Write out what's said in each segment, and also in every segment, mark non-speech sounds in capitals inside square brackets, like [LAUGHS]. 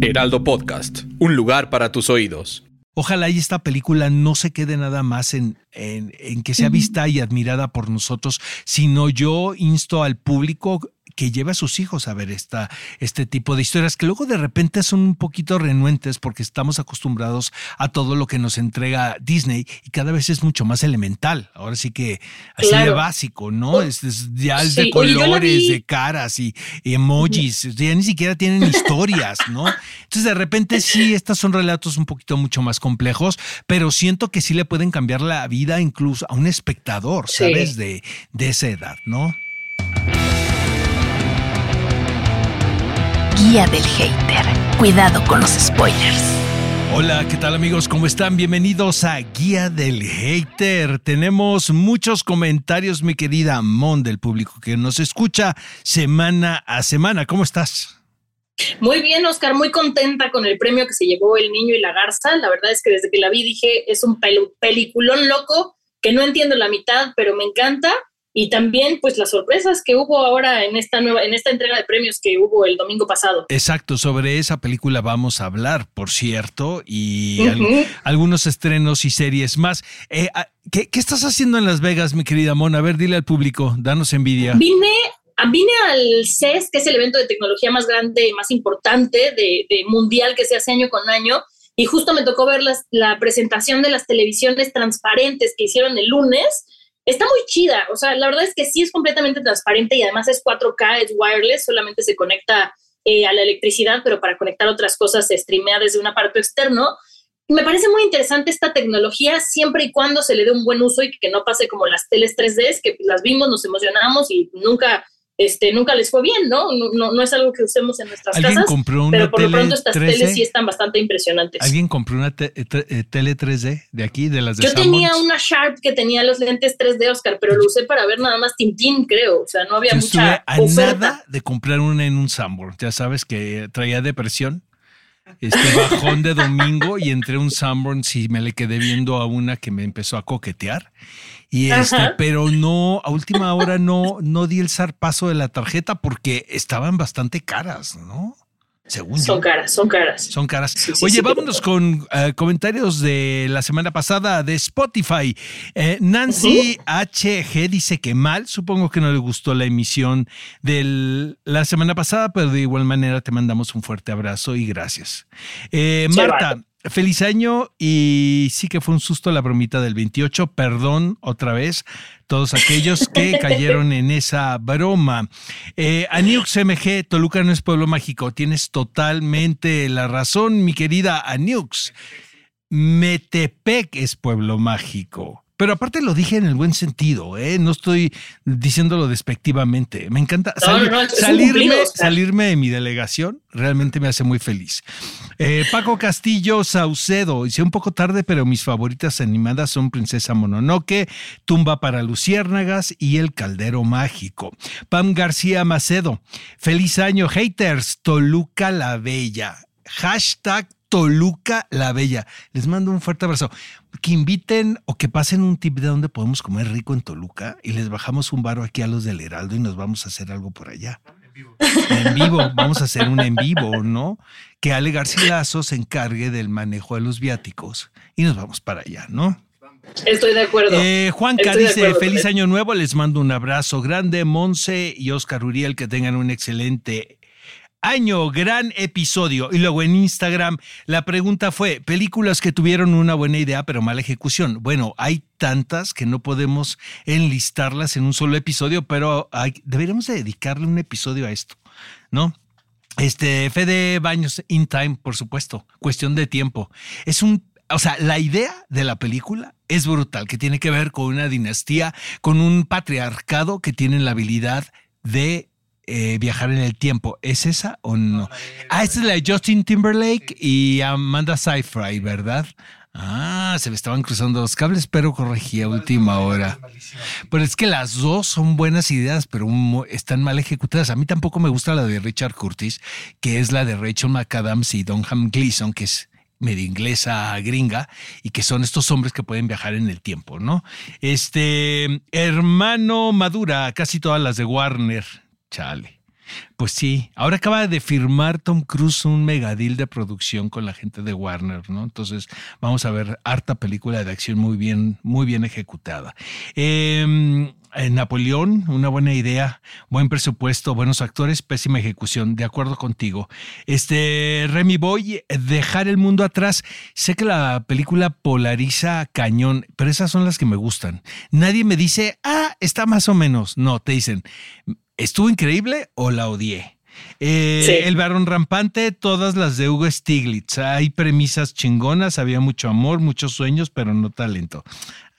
Heraldo Podcast, un lugar para tus oídos. Ojalá y esta película no se quede nada más en, en, en que sea vista y admirada por nosotros, sino yo insto al público que lleve a sus hijos a ver esta, este tipo de historias que luego de repente son un poquito renuentes porque estamos acostumbrados a todo lo que nos entrega Disney y cada vez es mucho más elemental. Ahora sí que así Claro. de básico, ¿no? Es, es- ya es de Sí, colores, de caras y, y emojis, ya ni siquiera tienen historias, ¿no? Entonces de repente sí, estos son relatos un poquito mucho más complejos, pero siento que sí le pueden cambiar la vida incluso a un espectador, Sí. ¿sabes? De, de esa edad, ¿no? Guía del hater. Cuidado con los spoilers. Hola, ¿qué tal amigos? ¿Cómo están? Bienvenidos a Guía del Hater. Tenemos muchos comentarios, mi querida Mon, del público que nos escucha semana a semana. ¿Cómo estás? Muy bien, Oscar, muy contenta con el premio que se llevó El Niño y la Garza. La verdad es que desde que la vi dije, es un peliculón loco que no entiendo la mitad, pero me encanta. Y también, pues, las sorpresas que hubo ahora en esta nueva, en esta entrega de premios que hubo el domingo pasado. Exacto, sobre esa película vamos a hablar, por cierto, y al- Ujú. algunos estrenos y series más. Eh, ah, ¿qué, qué estás haciendo en Las Vegas, mi querida Mon? A ver, dile al público, danos envidia. Vine, a- vine al CES, que es el evento de tecnología más grande y más importante de, de mundial que se hace año con año, y justo me tocó ver las- la presentación de las televisiones transparentes que hicieron el lunes. Está muy chida, o sea, la verdad es que sí es completamente transparente y además es 4K, es wireless, solamente se conecta eh, a la electricidad, pero para conectar otras cosas se streamea desde un aparato externo. Me parece muy interesante esta tecnología siempre y cuando se le dé un buen uso y que no pase como las teles 3D, que las vimos, nos emocionamos y nunca, este, nunca les fue bien, ¿no? No, no, no es algo que usemos en nuestras ¿Alguien casas, compró una pero por lo pronto estas 3D? teles sí están bastante impresionantes. ¿Alguien compró una te- eh, eh, tele 3D de aquí, de las de Yo tenía una Sharp que tenía los lentes 3D, Oscar, pero lo usé para ver nada más Tintín, creo. O sea, no había Yo mucha a oferta. nada de comprar una en un Sanborn. Ya sabes que traía depresión. Este bajón de domingo y entré un Sanborn y me le quedé viendo a una que me empezó a coquetear. Y este, Ajá. pero no, a última hora no, no di el zarpazo de la tarjeta porque estaban bastante caras, ¿no? Según Son yo. caras, son caras. Son caras. Sí, sí, Oye, sí, vámonos con eh, comentarios de la semana pasada de Spotify. Eh, Nancy HG dice que mal, supongo que no le gustó la emisión de la semana pasada, pero de igual manera te mandamos un fuerte abrazo y gracias. Eh, Marta. Feliz año y sí que fue un susto la bromita del 28. Perdón otra vez todos aquellos que [LAUGHS] cayeron en esa broma. Eh, Aniux MG, Toluca no es pueblo mágico. Tienes totalmente la razón, mi querida Aniux. Metepec es pueblo mágico. Pero aparte lo dije en el buen sentido, ¿eh? no estoy diciéndolo despectivamente. Me encanta No, salir- no, no, es un salirme, cumplido, Oscar. salirme de mi delegación, realmente me hace muy feliz. Eh, Paco Castillo Saucedo, hice un poco tarde, pero mis favoritas animadas son Princesa Mononoke, Tumba para Luciérnagas y El Caldero Mágico. Pam García Macedo, feliz año, haters, Toluca la Bella. Hashtag Toluca la Bella. Les mando un fuerte abrazo. Que inviten o que pasen un tip de dónde podemos comer rico en Toluca y les bajamos un baro aquí a los del Heraldo y nos vamos a hacer algo por allá. En vivo, vamos a hacer un en vivo, ¿no? Que Ale Garcilaso se encargue del manejo de los viáticos y nos vamos para allá, ¿no? Estoy de acuerdo. Eh, Juanca Estoy dice, feliz eso. año nuevo, les mando un abrazo grande, Monse y Oscar Uriel, que tengan un excelente año, gran episodio. Y luego en Instagram la pregunta fue, películas que tuvieron una buena idea pero mala ejecución. Bueno, hay tantas que no podemos enlistarlas en un solo episodio, pero hay- deberíamos de dedicarle un episodio a esto, ¿no? Este, Fede Baños in Time, por supuesto, cuestión de tiempo. Es un, o sea, la idea de la película es brutal, que tiene que ver con una dinastía, con un patriarcado que tienen la habilidad de eh, viajar en el tiempo. ¿Es esa o no? Ah, esa es la de Justin Timberlake y Amanda Seyfried, ¿verdad? Ah, se me estaban cruzando los cables, pero corregí a última hora. Pero es que las dos son buenas ideas, pero están mal ejecutadas. A mí tampoco me gusta la de Richard Curtis, que es la de Rachel McAdams y Donham Gleason, que es medio inglesa gringa y que son estos hombres que pueden viajar en el tiempo, ¿no? Este hermano Madura, casi todas las de Warner. Chale. Pues sí, ahora acaba de firmar Tom Cruise un megadil de producción con la gente de Warner, ¿no? Entonces vamos a ver harta película de acción muy bien, muy bien ejecutada. Eh, Napoleón, una buena idea, buen presupuesto, buenos actores, pésima ejecución, de acuerdo contigo. Este, Remy Boy, dejar el mundo atrás. Sé que la película polariza cañón, pero esas son las que me gustan. Nadie me dice, ah, está más o menos. No, te dicen, ¿estuvo increíble o la odié? Eh, el varón rampante, todas las de Hugo Stiglitz. Hay premisas chingonas, había mucho amor, muchos sueños, pero no talento.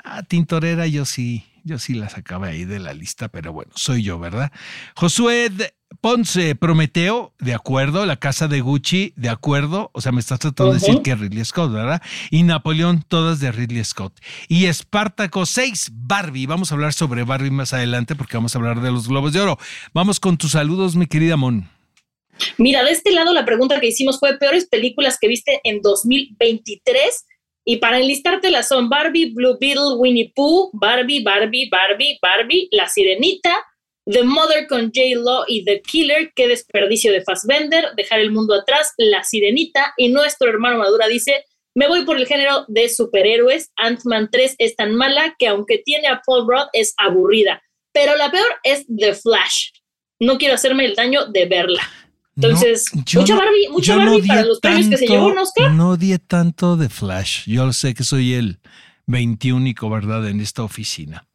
Ah, Tintorera, yo sí, yo sí la sacaba ahí de la lista, pero bueno, soy yo, ¿verdad? Josué Ponce, Prometeo, de acuerdo. La casa de Gucci, de acuerdo. O sea, me estás tratando de decir que Ridley Scott, ¿verdad? Y Napoleón, todas de Ridley Scott. Y Espartaco 6, Barbie. Vamos a hablar sobre Barbie más adelante porque vamos a hablar de los Globos de Oro. Vamos con tus saludos, mi querida Mon. Mira, de este lado la pregunta que hicimos fue peores películas que viste en 2023 y para enlistártelas son Barbie, Blue Beetle, Winnie Pooh, Barbie, Barbie, Barbie, Barbie, La Sirenita, The Mother con J-Lo y The Killer, qué desperdicio de Fassbender, dejar el mundo atrás, La Sirenita y nuestro hermano Madura dice, me voy por el género de superhéroes, Ant-Man 3 es tan mala que aunque tiene a Paul Rudd es aburrida, pero la peor es The Flash. No quiero hacerme el daño de verla. Entonces, mucha Barbie, mucha Barbie para los premios que se llevó un Oscar. No di tanto de Flash. Yo sé que soy el 21, ¿verdad? En esta oficina.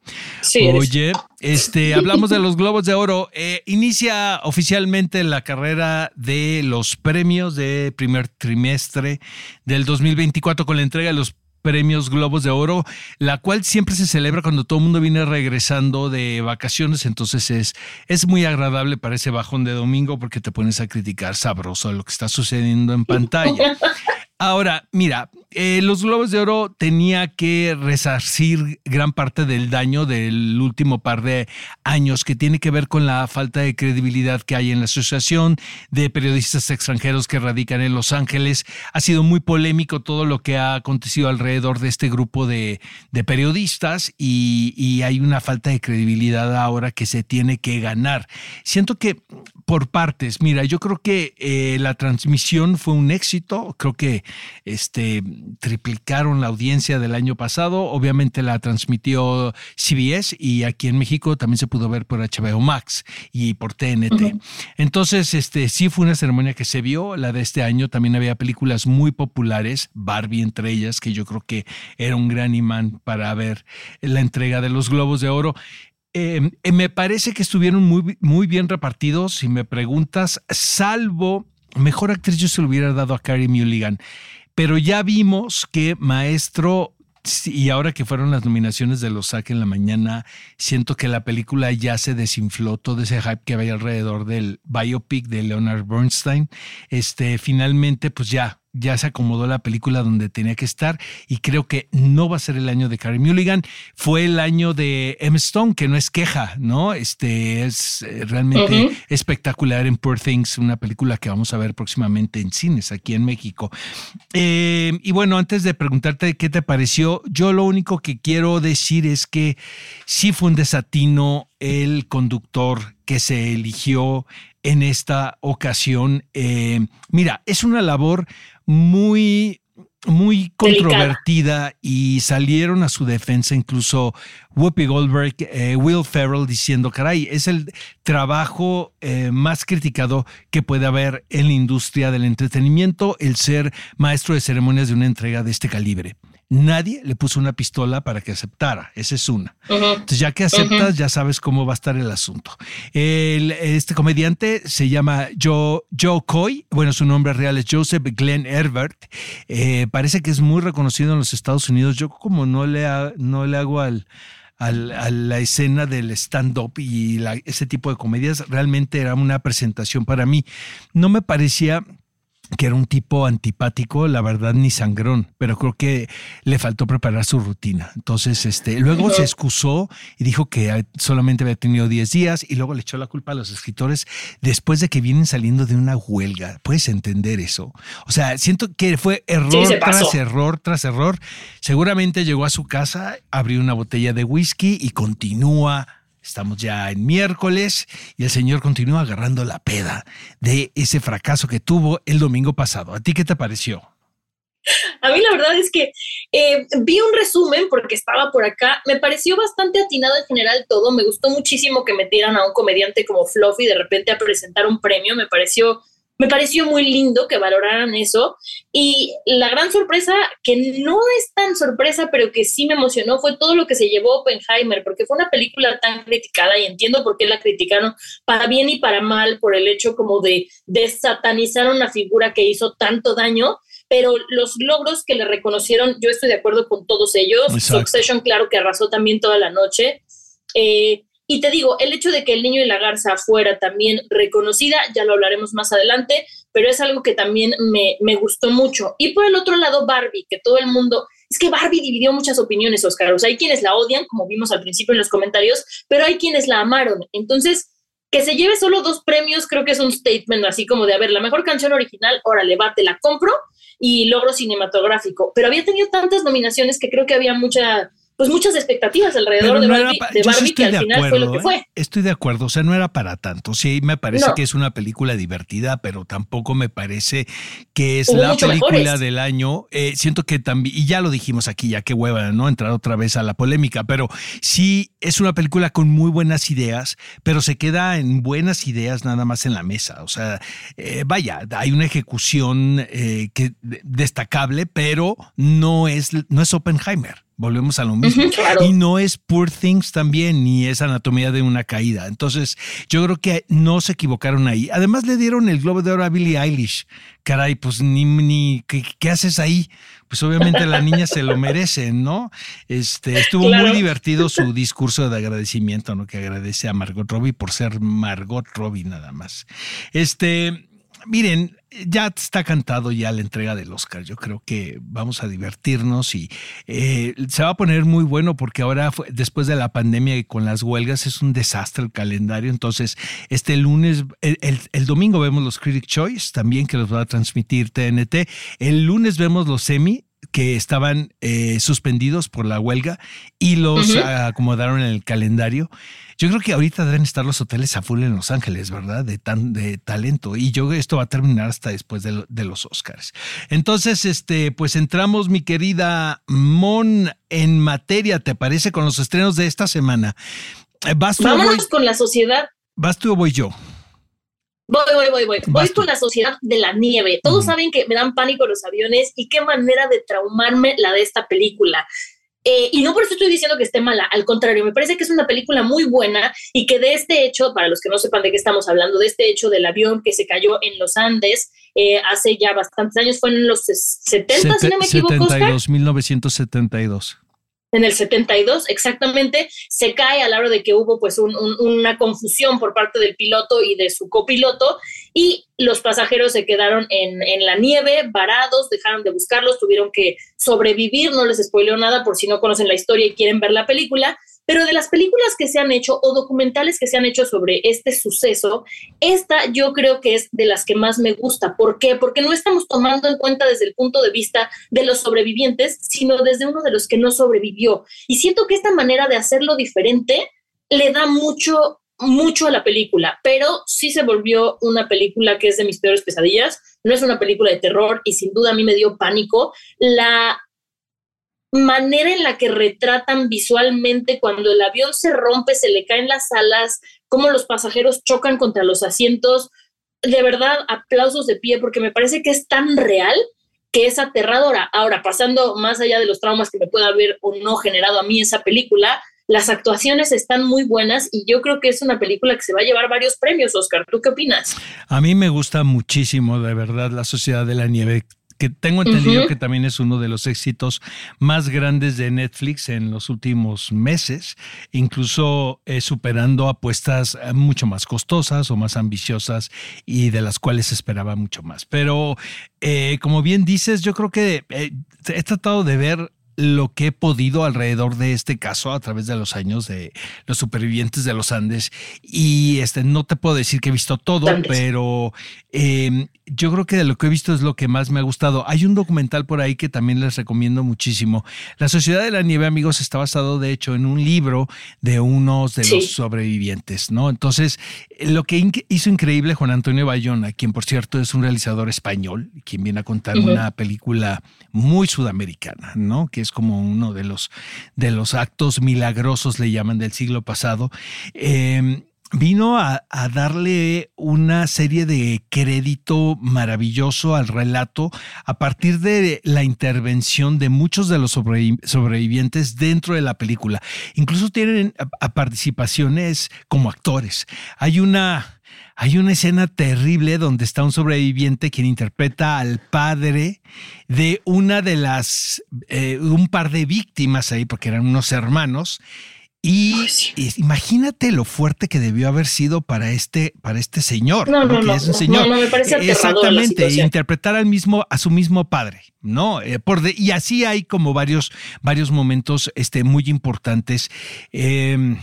Sí, Oye, este, [LAUGHS] hablamos de los Globos de Oro. Eh, inicia oficialmente la carrera de los premios de primer trimestre del 2024 con la entrega de los premios Globos de Oro, la cual siempre se celebra cuando todo el mundo viene regresando de vacaciones, entonces es, es muy agradable para ese bajón de domingo porque te pones a criticar sabroso lo que está sucediendo en pantalla. [LAUGHS] Ahora, mira, eh, los Globos de Oro tenía que resarcir gran parte del daño del último par de años que tiene que ver con la falta de credibilidad que hay en la Asociación de Periodistas Extranjeros que radican en Los Ángeles. Ha sido muy polémico todo lo que ha acontecido alrededor de este grupo de, periodistas y, hay una falta de credibilidad ahora que se tiene que ganar. Siento que por partes, mira, yo creo que eh, la transmisión fue un éxito, creo que este, triplicaron la audiencia del año pasado. Obviamente la transmitió CBS y aquí en México también se pudo ver por HBO Max y por TNT. Entonces, este, sí fue una ceremonia que se vio. La de este año también había películas muy populares, Barbie entre ellas, que yo creo que era un gran imán para ver la entrega de los Globos de Oro. Eh, me parece que estuvieron muy, muy bien repartidos, si me preguntas, salvo Mejor actriz yo se lo hubiera dado a Carrie Mulligan, pero ya vimos que Maestro y ahora que fueron las nominaciones de los SAC en la mañana, siento que la película ya se desinfló todo ese hype que había alrededor del biopic de Leonard Bernstein. Este, finalmente, pues ya ya se acomodó la película donde tenía que estar y creo que no va a ser el año de Carrie Mulligan. Fue el año de M. Stone, que no es queja, ¿no? Este es eh, realmente espectacular en Poor Things, una película que vamos a ver próximamente en cines aquí en México. Eh, y bueno, antes de preguntarte qué te pareció, yo lo único que quiero decir es que sí fue un desatino el conductor que se eligió en esta ocasión. Eh, mira, es una labor muy muy controvertida y salieron a su defensa incluso Whoopi Goldberg, eh, Will Ferrell diciendo, caray, es el trabajo eh, más criticado que puede haber en la industria del entretenimiento el ser maestro de ceremonias de una entrega de este calibre nadie le puso una pistola para que aceptara. Esa es una. Entonces, ya que aceptas, ya sabes cómo va a estar el asunto. este comediante se llama Joe, Joe Coy. Bueno, su nombre real es Joseph Glenn Herbert. Eh, parece que es muy reconocido en los Estados Unidos. Yo como no le, no le hago al a la escena del stand-up y ese tipo de comedias, realmente era una presentación para mí. No me parecía que era un tipo antipático, la verdad ni sangrón, pero creo que le faltó preparar su rutina. Entonces, este, luego se excusó y dijo que solamente había tenido 10 días y luego le echó la culpa a los escritores después de que vienen saliendo de una huelga. ¿Puedes entender eso? O sea, siento que fue error tras error tras error. Seguramente llegó a su casa, abrió una botella de whisky y continúa Estamos ya en miércoles y el señor continúa agarrando la peda de ese fracaso que tuvo el domingo pasado. ¿A ti qué te pareció? A mí la verdad es que eh, vi un resumen porque estaba por acá. Me pareció bastante atinado en general todo. Me gustó muchísimo que metieran a un comediante como Fluffy de repente a presentar un premio. Me pareció me pareció muy lindo que valoraran eso. Y la gran sorpresa, que no es tan sorpresa, pero que sí me emocionó, fue todo lo que se llevó Oppenheimer, porque fue una película tan criticada y entiendo por qué la criticaron para bien y para mal, por el hecho como de desatanizar una figura que hizo tanto daño. Pero los logros que le reconocieron, yo estoy de acuerdo con todos ellos. Succession, claro que arrasó también toda la noche. Eh, y te digo, el hecho de que el niño y la garza fuera también reconocida, ya lo hablaremos más adelante, pero es algo que también me, me gustó mucho. Y por el otro lado, Barbie, que todo el mundo, es que Barbie dividió muchas opiniones, Oscar. O sea, hay quienes la odian, como vimos al principio en los comentarios, pero hay quienes la amaron. Entonces, que se lleve solo dos premios, creo que es un statement así como de, a ver, la mejor canción original, órale, va, te la compro y logro cinematográfico. Pero había tenido tantas nominaciones que creo que había mucha pues muchas expectativas alrededor de Barbie, que al final fue lo que fue. ¿eh? Estoy de acuerdo, o sea, no era para tanto. Sí, me parece que es una película divertida, pero tampoco me parece que es la película del año. Eh, siento que también, y ya lo dijimos aquí, ya qué hueva, ¿no? Entrar otra vez a la polémica, pero sí es una película con muy buenas ideas, pero se queda en buenas ideas nada más en la mesa. O sea, eh, vaya, hay una ejecución que, destacable, pero no es, no es Oppenheimer. Volvemos a lo mismo. Y no es Poor Things también, ni es Anatomía de una caída. Entonces, yo creo que no se equivocaron ahí. Además, le dieron el Globo de Oro a Billie Eilish. Caray, pues ni, ni ¿qué, haces ahí? Pues obviamente la niña se lo merece, ¿no? Este, estuvo muy divertido su [LAUGHS] discurso de agradecimiento, ¿no? Que agradece a Margot Robbie por ser Margot Robbie nada más. Este, miren, ya está cantado ya la entrega del Oscar. Yo creo que vamos a divertirnos y eh, se va a poner muy bueno porque ahora, después de la pandemia y con las huelgas, es un desastre el calendario. Entonces, este lunes, el, domingo vemos los Critic Choice también que los va a transmitir TNT. El lunes vemos los semi que estaban eh, suspendidos por la huelga y los acomodaron en el calendario. Yo creo que ahorita deben estar los hoteles a full en Los Ángeles, ¿verdad? De, tan, de talento. Y yo esto va a terminar hasta después de, los Oscars. Entonces, este, pues entramos, mi querida Mon, en materia, ¿te parece? Con los estrenos de esta semana. Eh, Vámonos con la sociedad. ¿Vas tú o voy yo? Voy, voy, voy, voy. Voy con la sociedad de la nieve. Todos saben que me dan pánico los aviones y qué manera de traumarme la de esta película. Eh, y no por eso estoy diciendo que esté mala, al contrario, me parece que es una película muy buena y que de este hecho, para los que no sepan de qué estamos hablando, de este hecho del avión que se cayó en los Andes eh, hace ya bastantes años, fue en los 70, si no me equivoco. 72, 1972 en el 72 exactamente, se cae a la hora de que hubo pues una confusión por parte del piloto y de su copiloto y los pasajeros se quedaron en, en, la nieve, varados, dejaron de buscarlos, tuvieron que sobrevivir, no les spoileo nada por si no conocen la historia y quieren ver la película, pero de las películas que se han hecho o documentales que se han hecho sobre este suceso, esta yo creo que es de las que más me gusta. ¿Por qué? Porque no estamos tomando en cuenta desde el punto de vista de los sobrevivientes, sino desde uno de los que no sobrevivió. Y siento que esta manera de hacerlo diferente le da mucho mucho a la película, pero sí se volvió una película que es de mis peores pesadillas. No es una película de terror y sin duda a mí me dio pánico. La manera en la que retratan visualmente cuando el avión se rompe, se le caen las alas, cómo los pasajeros chocan contra los asientos. De verdad, aplausos de pie porque me parece que es tan real que es aterradora. Ahora, pasando más allá de los traumas que me pueda haber o no generado a mí esa película, las actuaciones están muy buenas y yo creo que es una película que se va a llevar varios premios, Oscar. ¿Tú qué opinas? A mí me gusta muchísimo, de verdad, La Sociedad de la Nieve que tengo entendido que también es uno de los éxitos más grandes de Netflix en los últimos meses, incluso eh, superando apuestas eh, mucho más costosas o más ambiciosas y de las cuales esperaba mucho más. Pero eh, como bien dices, yo creo que he tratado de ver lo que he podido alrededor de este caso a través de los años de los supervivientes de los Andes. Y este, no te puedo decir que he visto todo, pero em, yo creo que de lo que he visto es lo que más me ha gustado. Hay un documental por ahí que también les recomiendo muchísimo. La Sociedad de la Nieve, amigos, está basado de hecho en un libro de unos de los sobrevivientes, ¿no? Entonces, lo que hizo increíble Juan Antonio Bayona, quien por cierto es un realizador español, quien viene a contar una película muy sudamericana, ¿no? Que es como uno de los, de los actos milagrosos, le llaman, del siglo pasado. Em, vino a, darle una serie de crédito maravilloso al relato a partir de la intervención de muchos de los sobrevivientes dentro de la película. Incluso tienen participaciones como actores. Hay una hay una escena terrible donde está un sobreviviente quien interpreta al padre de una de las, eh, un par de víctimas ahí, porque eran unos hermanos. Y, imagínate lo fuerte que debió haber sido para este, para este señor. No, no, no, es un señor. No, me parece Exactamente, interpretar al mismo, a su mismo padre, ¿no? Eh, por y así hay como varios, varios momentos este, muy importantes. Eh,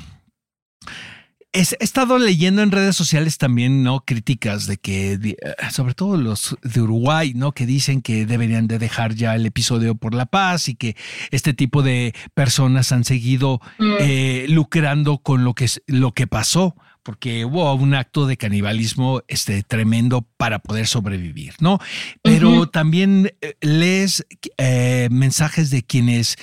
He, estado leyendo en redes sociales también, ¿no? Críticas de que, eh, sobre todo los de Uruguay, ¿no? Que dicen que deberían de dejar ya el episodio por la paz y que este tipo de personas han seguido mm. eh, lucrando con lo que, lo que pasó porque hubo un acto de canibalismo este, tremendo para poder sobrevivir, ¿no? Pero también eh, lees mensajes de quienes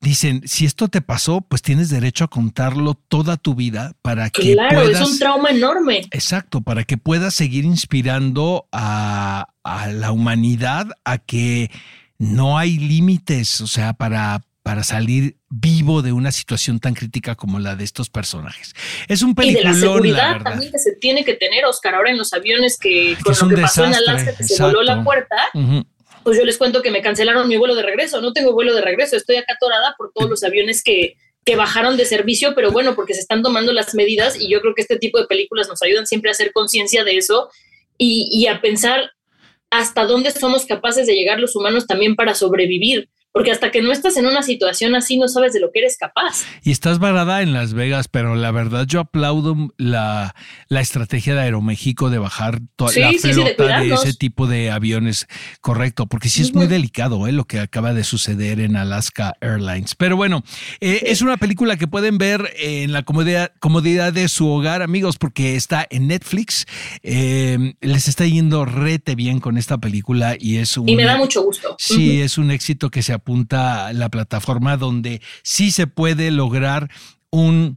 dicen, si esto te pasó, pues tienes derecho a contarlo toda tu vida para que claro, es un trauma enorme. Exacto, para que puedas seguir inspirando a, la humanidad a que no hay límites, o sea, para, para salir vivo de una situación tan crítica como la de estos personajes. Es un peliculón, Y de la seguridad también que se tiene que tener, Oscar, ahora en los aviones que con lo que pasó en Alaska, que se voló la puerta, pues yo les cuento que me cancelaron mi vuelo de regreso, no tengo vuelo de regreso, estoy acá atorada por todos los aviones que, que bajaron de servicio, pero bueno, porque se están tomando las medidas y yo creo que este tipo de películas nos ayudan siempre a hacer conciencia de eso y, y a pensar hasta dónde somos capaces de llegar los humanos también para sobrevivir porque hasta que no estás en una situación así no sabes de lo que eres capaz. Y estás varada en Las Vegas, pero la verdad yo aplaudo la, la estrategia de Aeroméxico de bajar toda la flota de, ese tipo de aviones, correcto, porque sí es muy delicado ¿eh? lo que acaba de suceder en Alaska Airlines. Pero bueno, eh, es una película que pueden ver en la comodidad, comodidad de su hogar, amigos, porque está en Netflix. Eh, les está yendo rete bien con esta película y es un... Y me da mucho gusto. Sí, es un éxito que se apunta la plataforma donde sí se puede lograr un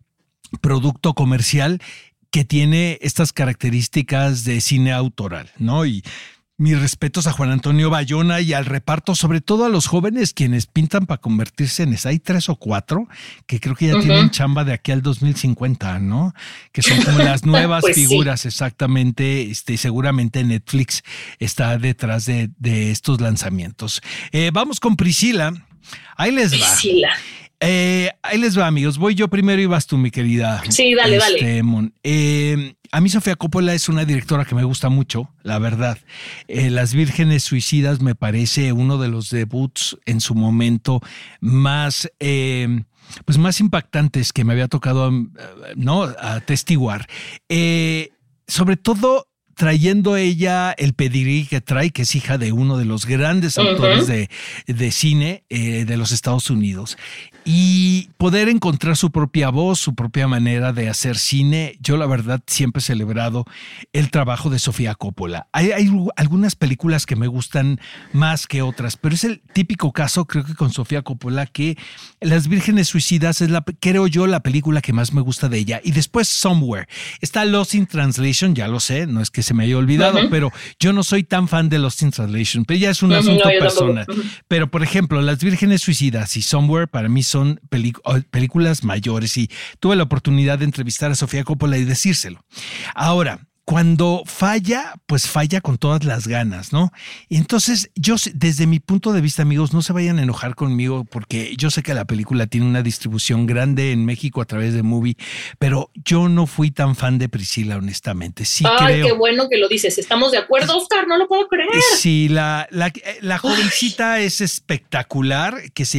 producto comercial que tiene estas características de cine autoral, ¿no? Y mis respetos a Juan Antonio Bayona y al reparto, sobre todo a los jóvenes quienes pintan para convertirse en eso. Hay tres o cuatro que creo que ya tienen chamba de aquí al 2050, ¿no? Que son como las [LAUGHS] nuevas pues figuras, exactamente. Este, seguramente Netflix está detrás de, estos lanzamientos. Eh, vamos con Priscila. Ahí les va. Priscila. Eh, ahí les va, amigos. Voy yo primero y vas tú, mi querida. Sí, dale, dale. Este, eh, a mí Sofía Coppola es una directora que me gusta mucho, la verdad. Eh, Las Vírgenes Suicidas me parece uno de los debuts en su momento más, pues más impactantes que me había tocado ¿no? atestiguar. sobre todo trayendo ella el pedigrí que trae, que es hija de uno de los grandes autores de, de, cine de los Estados Unidos y poder encontrar su propia voz, su propia manera de hacer cine. Yo la verdad siempre he celebrado el trabajo de Sofía Coppola. Hay, algunas películas que me gustan más que otras, pero es el típico caso, creo que con Sofía Coppola, que Las Vírgenes Suicidas es la, creo yo, la película que más me gusta de ella. Y después Somewhere. Está Lost in Translation, ya lo sé, no es que se me haya olvidado, pero yo no soy tan fan de Lost in Translation, pero ya es un asunto personal. Pero por ejemplo, Las Vírgenes Suicidas y Somewhere para mí son son películas mayores y tuve la oportunidad de entrevistar a Sofía Coppola y decírselo. Ahora, cuando falla, pues falla con todas las ganas, ¿no? Entonces, yo desde mi punto de vista, amigos, no se vayan a enojar conmigo porque yo sé que la película tiene una distribución grande en México a través de Movie, pero yo no fui tan fan de Priscila, honestamente. Sí Ay, qué bueno que lo dices. Estamos de acuerdo, Oscar, no lo puedo creer. Sí, la, la, la jovencita es espectacular, que se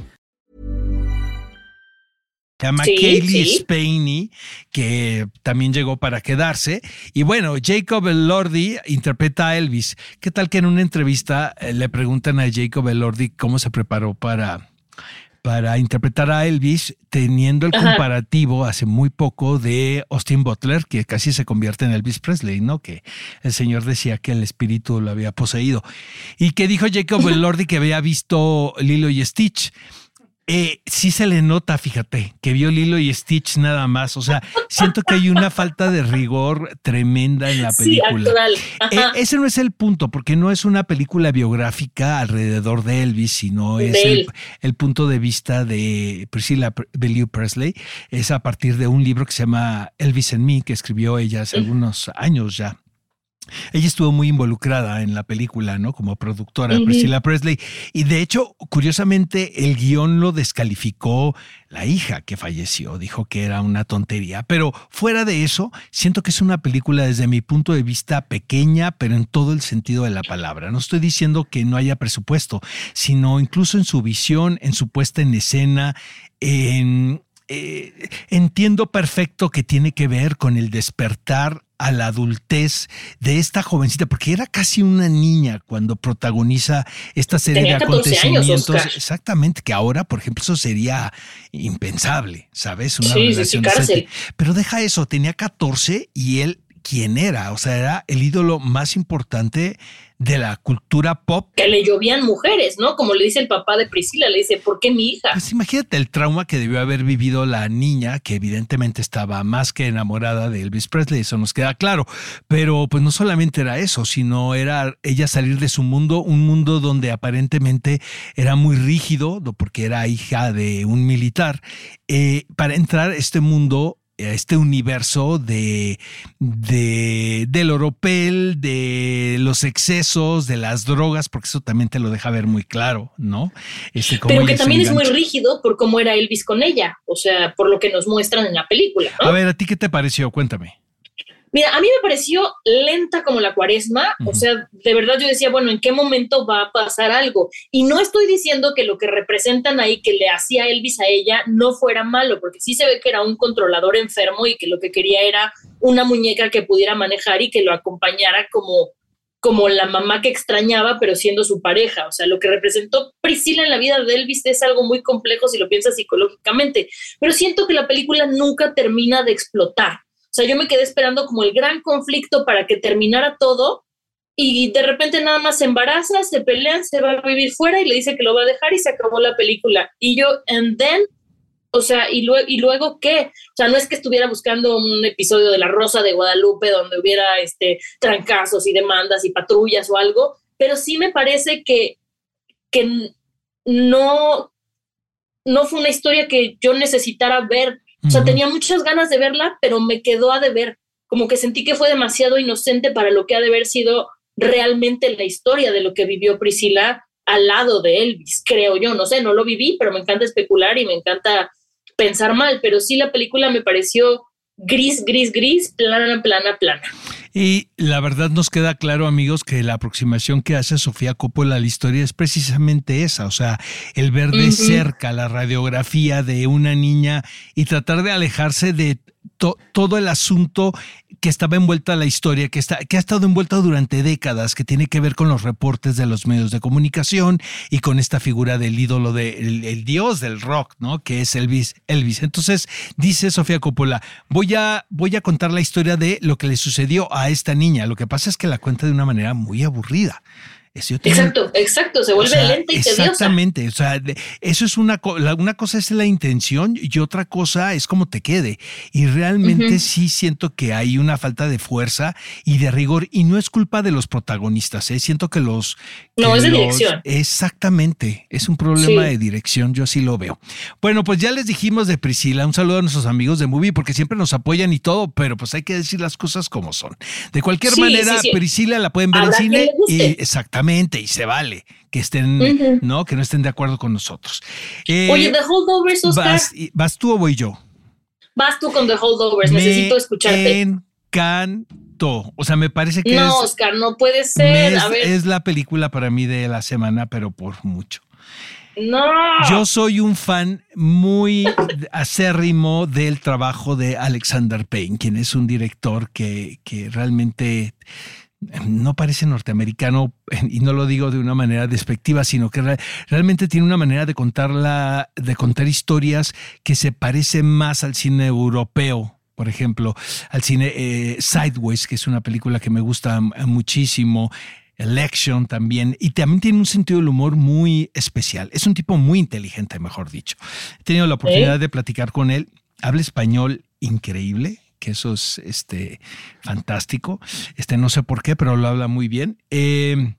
Se llama Sí, Kaylee sí. Spaney, que también llegó para quedarse. Y bueno, Jacob Elordi interpreta a Elvis. ¿Qué tal que en una entrevista eh, le preguntan a Jacob Elordi cómo se preparó para, para interpretar a Elvis, teniendo el Ajá. comparativo hace muy poco de Austin Butler, que casi se convierte en Elvis Presley, ¿no? Que el señor decía que el espíritu lo había poseído. Y que dijo Jacob Elordi que había visto Lilo y Stitch. Eh, sí se le nota, fíjate, que vio Lilo y Stitch nada más. O sea, siento que hay una falta de rigor tremenda en la Sí, película. actual. Eh, ese no es el punto, porque no es una película biográfica alrededor de Elvis, sino es el, punto de vista de Priscilla Bellew Presley. Es a partir de un libro que se llama Elvis and Me, que escribió ella hace algunos años ya. Ella estuvo muy involucrada en la película, ¿no? Como productora, Ujú. Priscilla Presley. Y de hecho, curiosamente, el guion lo descalificó la hija que falleció. Dijo que era una tontería. Pero fuera de eso, siento que es una película desde mi punto de vista pequeña, pero en todo el sentido de la palabra. No estoy diciendo que no haya presupuesto, sino incluso en su visión, en su puesta en escena, en eh, entiendo perfecto que tiene que ver con el despertar a la adultez de esta jovencita, porque era casi una niña cuando protagoniza esta serie Tenía de 14 años, acontecimientos. Exactamente, que ahora, por ejemplo, eso sería impensable, ¿sabes? Una Sí, sí, sí, relación ese cárcel. Pero deja eso, tenía 14 y él, ¿quién era? O sea, era el ídolo más importante de la cultura pop Que le llovían mujeres, ¿no? Como le dice el papá de Priscila, le dice, ¿por qué mi hija? Pues imagínate el trauma que debió haber vivido la niña, que evidentemente estaba más que enamorada de Elvis Presley, eso nos queda claro. Pero pues no solamente era eso, sino era ella salir de su mundo, un mundo donde aparentemente era muy rígido, porque era hija de un militar, eh, para entrar a este mundo este universo de, de del oropel, de los excesos, de las drogas, porque eso también te lo deja ver muy claro, ¿no? Este, Pero que también es muy rígido por cómo era Elvis con ella, o sea, por lo que nos muestran en la película, ¿no? A ver, ¿a ti qué te pareció? Cuéntame. Mira, a mí me pareció lenta como la cuaresma, o sea, de verdad yo decía, bueno, ¿en qué momento va a pasar algo? Y no estoy diciendo que lo que representan ahí, que le hacía Elvis a ella, no fuera malo, porque sí se ve que era un controlador enfermo y que lo que quería era una muñeca que pudiera manejar y que lo acompañara como como la mamá que extrañaba, pero siendo su pareja. O sea, lo que representó Priscila en la vida de Elvis es algo muy complejo si lo piensas psicológicamente. Pero siento que la película nunca termina de explotar. O sea, yo me quedé esperando como el gran conflicto para que terminara todo y de repente nada más se embaraza, se pelean, se va a vivir fuera y le dice que lo va a dejar y se acabó la película. Y yo, and then, o sea, ¿y, luego y luego qué? O sea, no es que estuviera buscando un episodio de La Rosa de Guadalupe donde hubiera este, trancazos y demandas y patrullas o algo, pero sí me parece que, que no, no fue una historia que yo necesitara ver o sea, tenía muchas ganas de verla, pero me quedó a deber. Como que sentí que fue demasiado inocente para lo que ha de haber sido realmente la historia de lo que vivió Priscila al lado de Elvis, creo yo. No sé, no lo viví, pero me encanta especular y me encanta pensar mal. Pero sí, la película me pareció gris, gris, gris, plana, plana, plana. Y la verdad nos queda claro, amigos, que la aproximación que hace Sofía Coppola a la historia es precisamente esa, o sea, el ver de cerca la radiografía de una niña y tratar de alejarse de todo el asunto que estaba envuelta la historia, que, está, que ha estado envuelta durante décadas, que tiene que ver con los reportes de los medios de comunicación y con esta figura del ídolo, del el dios del rock, ¿no? Que es Elvis. Elvis. Entonces, dice Sofía Coppola, voy a, voy a contar la historia de lo que le sucedió a esta niña. Lo que pasa es que la cuenta de una manera muy aburrida exacto, exacto, se vuelve lenta y Exactamente, o sea, eso es una, una cosa es la intención y otra cosa es cómo te quede. Y realmente sí siento que hay una falta de fuerza y de rigor y no es culpa de los protagonistas, ¿eh? siento que los... no, es de dirección. Exactamente, es un problema de dirección, yo así lo veo. Bueno, pues ya les dijimos de Priscila, un saludo a nuestros amigos de Movie porque siempre nos apoyan y todo, pero pues hay que decir las cosas como son. De cualquier manera, Priscila la pueden ver en cine y exactamente y se vale que estén, ¿no? Que no estén de acuerdo con nosotros. Eh, Oye, The Holdovers, Oscar. Vas, tú o voy yo? Vas tú con The Holdovers, necesito escucharte. Encantó. O sea, me parece que. No, Oscar, no puede ser. Es, es la película para mí de la semana, pero por mucho. No. Yo soy un fan muy [LAUGHS] acérrimo del trabajo de Alexander Payne, quien es un director que, que realmente no parece norteamericano y no lo digo de una manera despectiva, sino que realmente tiene una manera de contarla, de contar historias que se parecen más al cine europeo. Por ejemplo, al cine eh, Sideways, que es una película que me gusta muchísimo, Election también, y también tiene un sentido del humor muy especial. Es un tipo muy inteligente, mejor dicho. He tenido la oportunidad de platicar con él. Habla español increíble que eso es este, fantástico. Este, no sé por qué, pero lo habla muy bien. Eh,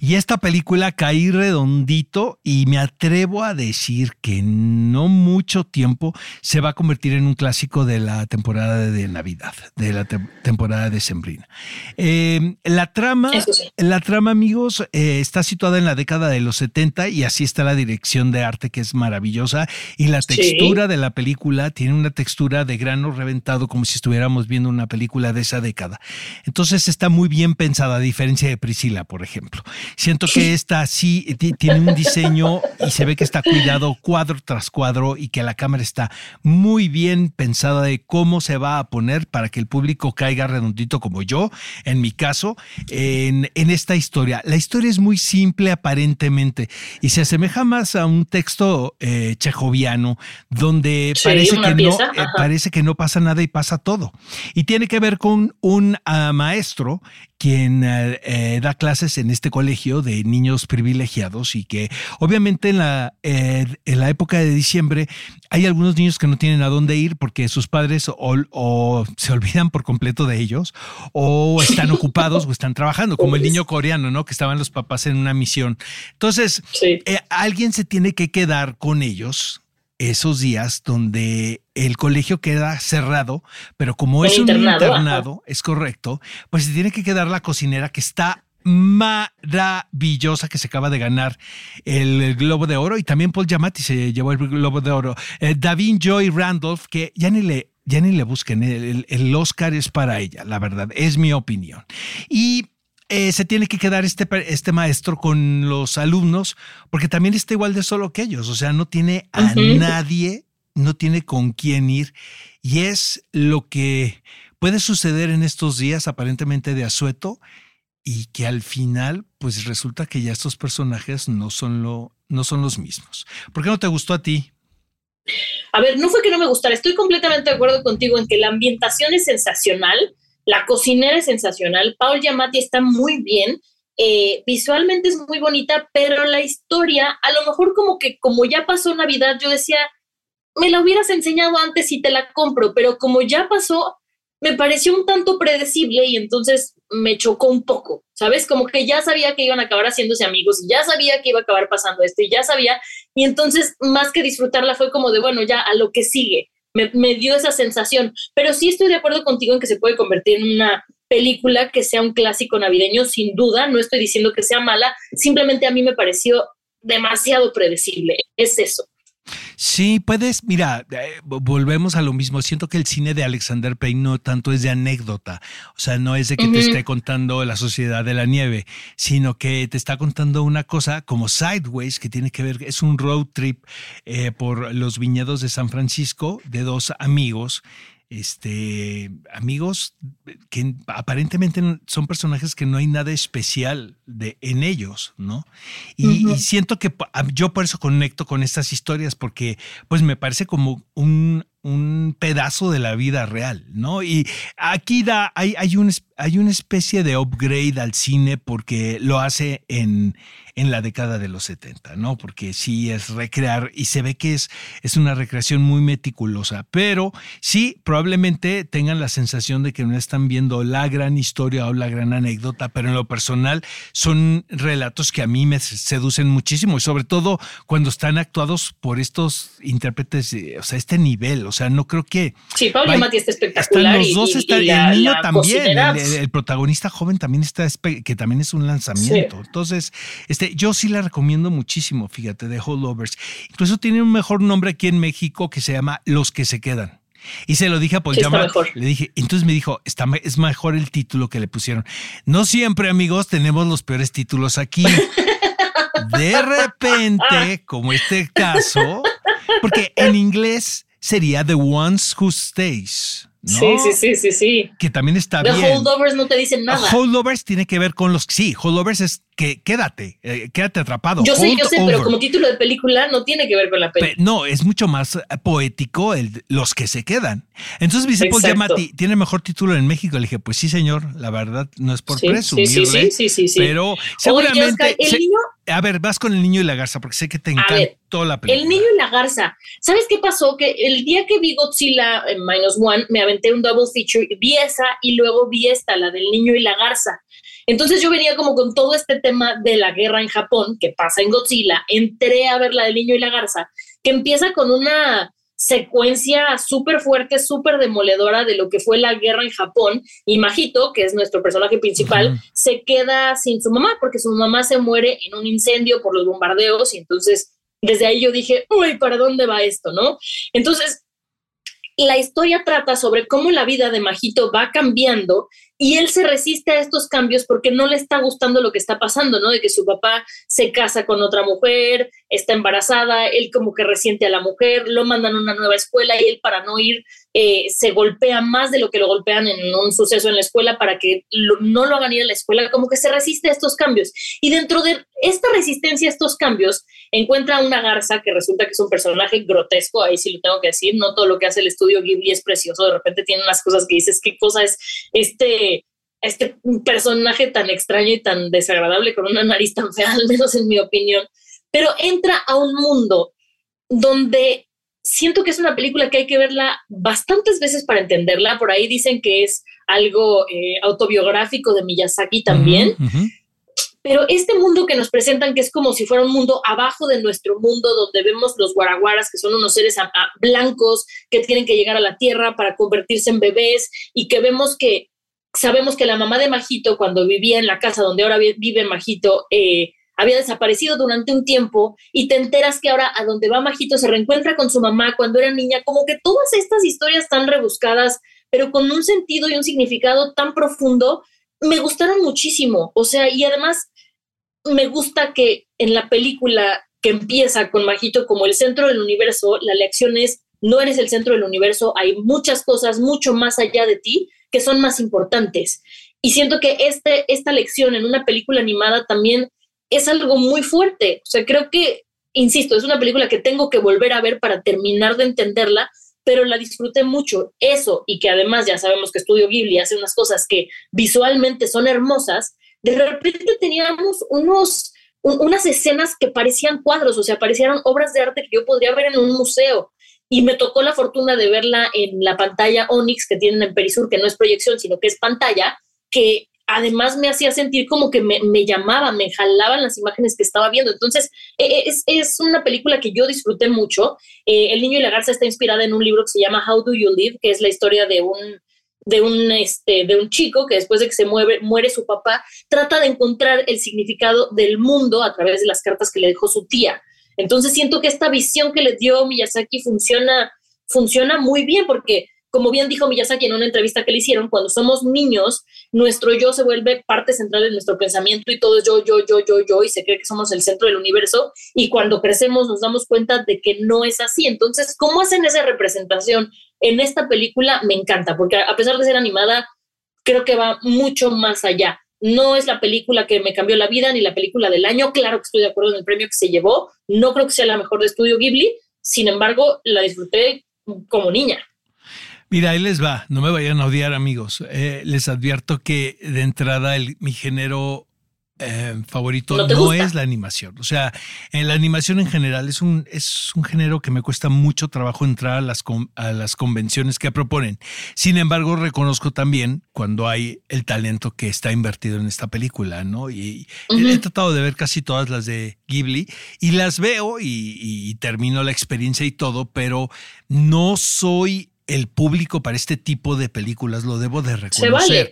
y esta película caí redondito y me atrevo a decir que no mucho tiempo se va a convertir en un clásico de la temporada de Navidad, de la temporada de Sembrina. Eh, la trama, la trama, amigos, eh, está situada en la década de los 70 y así está la dirección de arte que es maravillosa y la textura de la película tiene una textura de grano reventado como si estuviéramos viendo una película de esa década. Entonces está muy bien pensada, a diferencia de Priscila, por ejemplo. Siento que esta sí tiene un diseño y se ve que está cuidado cuadro tras cuadro y que la cámara está muy bien pensada de cómo se va a poner para que el público caiga redondito como yo, en mi caso, en, esta historia. La historia es muy simple aparentemente y se asemeja más a un texto eh, chejoviano donde parece, que no, eh, parece que no pasa nada y pasa todo. Y tiene que ver con un ah, maestro quien eh, da clases en este colegio de niños privilegiados y que obviamente en la, eh, en la época de diciembre hay algunos niños que no tienen a dónde ir porque sus padres o, se olvidan por completo de ellos o están [LAUGHS] ocupados o están trabajando, como el niño coreano, ¿no? Que estaban los papás en una misión. Entonces, eh, alguien se tiene que quedar con ellos esos días donde el colegio queda cerrado, pero como es un internado, es correcto, pues se tiene que quedar la cocinera que está maravillosa que se acaba de ganar el Globo de Oro y también Paul Giamatti se llevó el Globo de Oro. Eh, Davin Joy Randolph, que ya ni le, ya ni le busquen, el, el Oscar es para ella, la verdad, es mi opinión. Y eh, se tiene que quedar este, este maestro con los alumnos, porque también está igual de solo que ellos, o sea, no tiene a nadie, no tiene con quién ir, y es lo que puede suceder en estos días aparentemente de asueto, y que al final, pues resulta que ya estos personajes no son, lo, no son los mismos. ¿Por qué no te gustó a ti? A ver, no fue que no me gustara, estoy completamente de acuerdo contigo en que la ambientación es sensacional la cocinera es sensacional, Paul Giamatti está muy bien, eh, visualmente es muy bonita, pero la historia, a lo mejor como que como ya pasó Navidad, yo decía, me la hubieras enseñado antes y te la compro, pero como ya pasó, me pareció un tanto predecible y entonces me chocó un poco, ¿sabes? Como que ya sabía que iban a acabar haciéndose amigos y ya sabía que iba a acabar pasando esto y ya sabía, y entonces más que disfrutarla fue como de, bueno, ya a lo que sigue me, dio esa sensación. Pero sí estoy de acuerdo contigo en que se puede convertir en una película que sea un clásico navideño, sin duda. No estoy diciendo que sea mala, simplemente a mí me pareció demasiado predecible. Es eso. Sí, puedes, mira, eh, volvemos a lo mismo. Siento que el cine de Alexander Payne no tanto es de anécdota, o sea, no es de que te esté contando la sociedad de la nieve, sino que te está contando una cosa como Sideways, que tiene que ver, es un road trip eh, por los viñedos de San Francisco de dos amigos este, amigos que aparentemente son personajes que no hay nada especial de, en ellos, ¿no? Y, y, siento que yo por eso conecto con estas historias, porque pues me parece como un, un pedazo de la vida real, ¿no? Y aquí da, hay, hay, un, hay una especie de upgrade al cine porque lo hace en, en la década de los 70, ¿no? Porque sí es recrear y se ve que es, es una recreación muy meticulosa, pero sí, probablemente tengan la sensación de que no están viendo la gran historia o la gran anécdota, pero en lo personal son relatos que a mí me seducen muchísimo y sobre todo cuando están actuados por estos intérpretes, o sea, este nivel, o sea, no creo que... Sí, Pablo Mati está espectacular. Están los dos, está, el niño también, el, protagonista joven también está, que también es un lanzamiento. Entonces, este, yo sí la recomiendo muchísimo, fíjate, de Holdovers. Incluso tiene un mejor nombre aquí en México que se llama Los que se quedan. Y se lo dije a Paul Le dije, entonces me dijo, está, es mejor el título que le pusieron. No siempre, amigos, tenemos los peores títulos aquí. [LAUGHS] De repente, como este caso, porque en inglés sería The Ones Who Stays. ¿no? Sí, sí, sí, sí, sí. Que también está The bien. Holdovers no te dicen nada. Holdovers tiene que ver con los. Sí, holdovers es que quédate, eh, quédate atrapado. Yo sé, yo sé, pero como título de película no tiene que ver con la película. no, es mucho más poético el, los que se quedan. Entonces me dice Paul Giamatti, ¿tiene mejor título en México? Le dije, pues sí, señor, la verdad no es por presumirle, sí, sí, sí, sí, pero seguramente... a ver, vas con el niño y la garza, porque sé que te encantó la película. El niño y la garza. ¿Sabes qué pasó? Que el día que vi Godzilla en Minus One, me aventé un double feature, vi esa y luego vi esta, la del niño y la garza. Entonces yo venía como con todo este tema de la guerra en Japón, que pasa en Godzilla, entré a ver la del niño y la garza, que empieza con una secuencia súper fuerte, súper demoledora de lo que fue la guerra en Japón. Y Majito, que es nuestro personaje principal, se queda sin su mamá porque su mamá se muere en un incendio por los bombardeos y entonces desde ahí yo dije, uy, ¿para dónde va esto? ¿No? Entonces, la historia trata sobre cómo la vida de Majito va cambiando y él se resiste a estos cambios porque no le está gustando lo que está pasando, ¿no? De que su papá se casa con otra mujer, está embarazada, él como que resiente a la mujer, lo mandan a una nueva escuela y él para no ir eh, se golpea más de lo que lo golpean en un suceso en la escuela para que no lo hagan ir a la escuela, como que se resiste a estos cambios. Y dentro de esta resistencia a estos cambios, encuentra una garza que resulta que es un personaje grotesco, ahí sí lo tengo que decir, no todo lo que hace el estudio Ghibli es precioso, de repente tiene unas cosas que dices, ¿qué cosa es este? este personaje tan extraño y tan desagradable con una nariz tan fea, al menos en mi opinión, pero entra a un mundo donde siento que es una película que hay que verla bastantes veces para entenderla. Por ahí dicen que es algo eh, autobiográfico de Miyazaki también. Pero este mundo que nos presentan, que es como si fuera un mundo abajo de nuestro mundo, donde vemos los guaraguaras, que son unos seres blancos que tienen que llegar a la tierra para convertirse en bebés, y que vemos que sabemos que la mamá de Majito, cuando vivía en la casa donde ahora vive Majito, eh, había desaparecido durante un tiempo y te enteras que ahora a donde va Majito se reencuentra con su mamá cuando era niña, como que todas estas historias tan rebuscadas, pero con un sentido y un significado tan profundo, me gustaron muchísimo. O sea, y además me gusta que en la película que empieza con Majito como el centro del universo, la lección es, no eres el centro del universo, hay muchas cosas mucho más allá de ti que son más importantes. Y siento que este, esta lección en una película animada también es algo muy fuerte. O sea, creo que, insisto, es una película que tengo que volver a ver para terminar de entenderla, pero la disfruté mucho. Eso, y que además ya sabemos que Estudio Ghibli hace unas cosas que visualmente son hermosas, de repente teníamos unos, unas escenas que parecían cuadros, o sea, parecían obras de arte que yo podría ver en un museo. Y me tocó la fortuna de verla en la pantalla Onyx que tienen en Perisur, que no es proyección, sino que es pantalla, que además me hacía sentir como que me, me llamaba, me jalaban las imágenes que estaba viendo. Entonces, e, e, es, una película que yo disfruté mucho. Eh, el niño y la garza está inspirada en un libro que se llama How Do You Live, que es la historia de un, de un, este, de un chico que después de que se muere su papá, trata de encontrar el significado del mundo a través de las cartas que le dejó su tía. Entonces siento que esta visión que le dio Miyazaki funciona, funciona muy bien porque como bien dijo Miyazaki en una entrevista que le hicieron, cuando somos niños, nuestro yo se vuelve parte central de nuestro pensamiento y todo es yo, yo, yo, yo, yo, y se cree que somos el centro del universo. Y cuando crecemos nos damos cuenta de que no es así. Entonces, ¿cómo hacen esa representación en esta película? Me encanta, porque a pesar de ser animada, creo que va mucho más allá. No es la película que me cambió la vida ni la película del año. Claro que estoy de acuerdo en el premio que se llevó. No creo que sea la mejor de estudio Ghibli. Sin embargo, la disfruté como niña. Mira, ahí les va, no me vayan a odiar amigos. Eh, les advierto que de entrada el, mi género eh, favorito no, es la animación. O sea, en la animación en general es un, es un género que me cuesta mucho trabajo entrar a las, a las convenciones que proponen. Sin embargo, reconozco también cuando hay el talento que está invertido en esta película, ¿no? Y, he tratado de ver casi todas las de Ghibli y las veo y, y termino la experiencia y todo, pero no soy el público para este tipo de películas, lo debo de reconocer.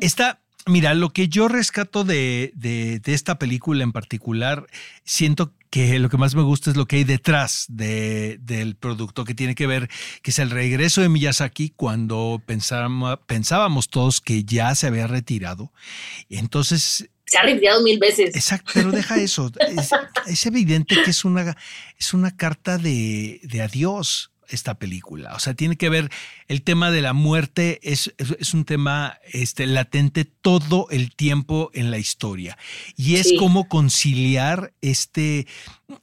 Esta, mira, lo que yo rescato de, de, esta película en particular, siento que lo que más me gusta es lo que hay detrás de, del producto, que tiene que ver, que es el regreso de Miyazaki cuando pensábamos, pensábamos todos que ya se había retirado. Entonces se ha retirado mil veces. Exacto, pero deja eso. Es, evidente que es una, es una carta de, de adiós esta película. O sea, tiene que ver el tema de la muerte, es, es, un tema este, latente todo el tiempo en la historia. Y es cómo conciliar este,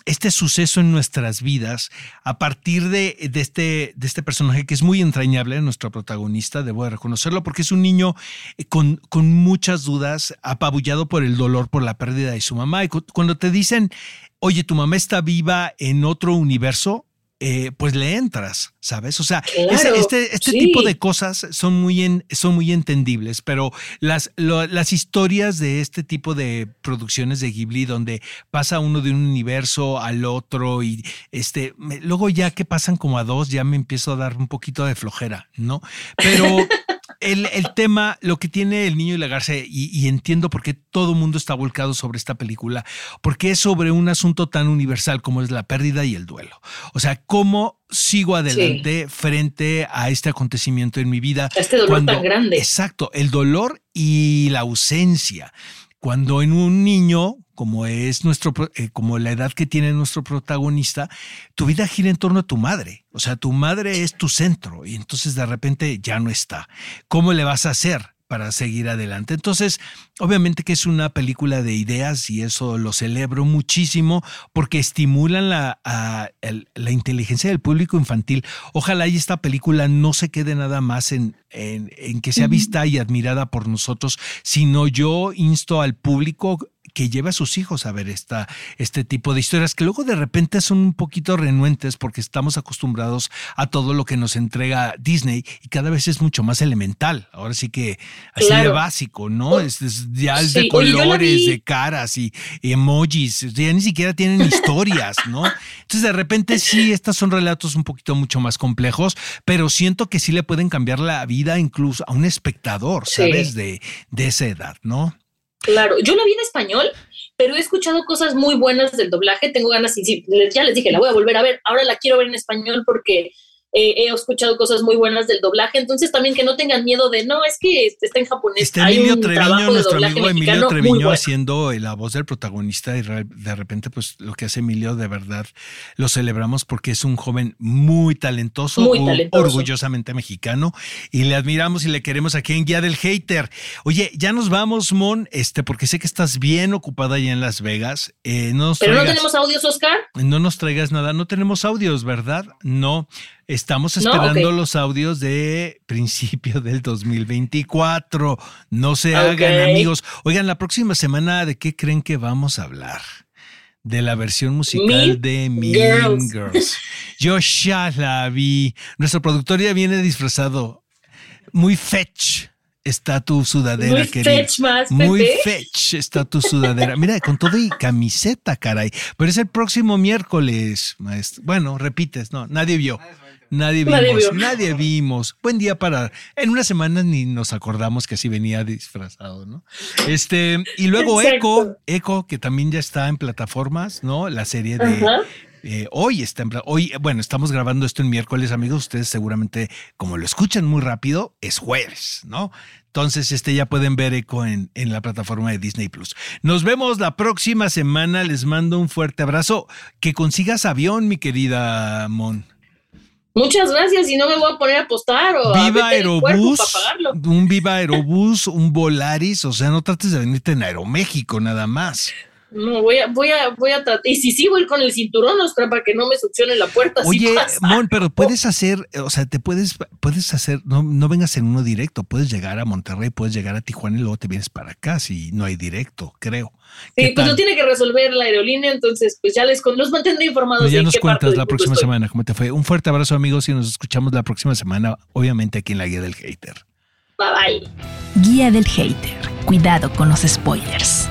este suceso en nuestras vidas a partir de, de, este, de este personaje que es muy entrañable, nuestro protagonista, debo de reconocerlo, porque es un niño eh, con, con muchas dudas, apabullado por el dolor, por la pérdida de su mamá. Y cuando te dicen, oye, tu mamá está viva en otro universo, eh, pues le entras, ¿sabes? O sea, este, este tipo de cosas son muy, son muy entendibles, pero las, las historias de este tipo de producciones de Ghibli, donde pasa uno de un universo al otro y este, luego ya que pasan como a dos, ya me empiezo a dar un poquito de flojera, ¿no? Pero [LAUGHS] el, tema, lo que tiene el niño y la garza, y, entiendo por qué todo el mundo está volcado sobre esta película, porque es sobre un asunto tan universal como es la pérdida y el duelo. O sea, cómo sigo adelante frente a este acontecimiento en mi vida. Este dolor tan grande. Exacto, el dolor y la ausencia. Cuando en un niño, como es nuestro, eh, como la edad que tiene nuestro protagonista, tu vida gira en torno a tu madre. O sea, tu madre es tu centro y entonces de repente ya no está. ¿Cómo le vas a hacer? para seguir adelante. Entonces, obviamente que es una película de ideas y eso lo celebro muchísimo porque estimulan la, la inteligencia del público infantil. Ojalá y esta película no se quede nada más en, en que sea vista y admirada por nosotros, sino yo insto al público que lleve a sus hijos a ver esta, este tipo de historias que luego de repente son un poquito renuentes porque estamos acostumbrados a todo lo que nos entrega Disney y cada vez es mucho más elemental. Ahora sí que así de básico, ¿no? Es, ya de colores, de caras y, emojis, ya ni siquiera tienen historias, ¿no? Entonces de repente sí, estos son relatos un poquito mucho más complejos, pero siento que sí le pueden cambiar la vida incluso a un espectador, ¿sabes? De, de esa edad, ¿no? Claro, yo la vi en español, pero he escuchado cosas muy buenas del doblaje. Tengo ganas, y ya les dije, la voy a volver a ver. Ahora la quiero ver en español porque eh, he escuchado cosas muy buenas del doblaje, entonces también que no tengan miedo de, no, es que está en japonés. Está Emilio Treviño, nuestro amigo Emilio Treviño haciendo la voz del protagonista y de repente pues lo que hace Emilio de verdad lo celebramos porque es un joven muy talentoso, muy orgullosamente mexicano y le admiramos y le queremos aquí en Guía del Hater. Oye, ya nos vamos, Mon, este, porque sé que estás bien ocupada allá en Las Vegas. Eh, no Pero no tenemos audios, Oscar. No nos traigas nada, no tenemos audios, ¿verdad? No. Estamos esperando los audios de principio del 2024. No se hagan, amigos. Oigan, la próxima semana, ¿de qué creen que vamos a hablar? De la versión musical de Mean Girls. [LAUGHS] Yo ya la vi. Nuestro productor ya viene disfrazado. Muy fetch está tu sudadera, Muy Fetch más, Muy fetch está tu sudadera. Mira, con todo y camiseta, caray. Pero es el próximo miércoles, maestro. Bueno, repites, no, nadie vio. Nadie vimos, nadie, vimos. Buen día para. En una semana ni nos acordamos que así venía disfrazado, ¿no? Este, y luego Echo, Echo, que también ya está en plataformas, ¿no? La serie de. Eh, hoy está en, hoy, bueno, estamos grabando esto en miércoles, amigos. Ustedes seguramente, como lo escuchan muy rápido, es jueves, ¿no? Entonces, este ya pueden ver Echo en, en la plataforma de Disney Plus. Nos vemos la próxima semana. Les mando un fuerte abrazo. Que consigas avión, mi querida Mon. Muchas gracias y no me voy a poner a apostar o Viva Aerobús, un Viva Aerobús, un Volaris, o sea, no trates de venirte en Aeroméxico nada más. No, voy a, voy a, voy a tratar. Y si sí, voy con el cinturón, Oscar, para que no me succione la puerta. Oye, Mon, pero puedes hacer, o sea, te puedes, puedes hacer, no, no vengas en uno directo, puedes llegar a Monterrey, puedes llegar a Tijuana y luego te vienes para acá, si no hay directo, creo. Sí, pues lo tiene que resolver la aerolínea, entonces pues ya les los mantendré informados. Pues ya nos cuentas la próxima semana cómo te fue. Un fuerte abrazo amigos y nos escuchamos la próxima semana, obviamente aquí en la Guía del Hater. Bye bye. Guía del Hater. Cuidado con los spoilers.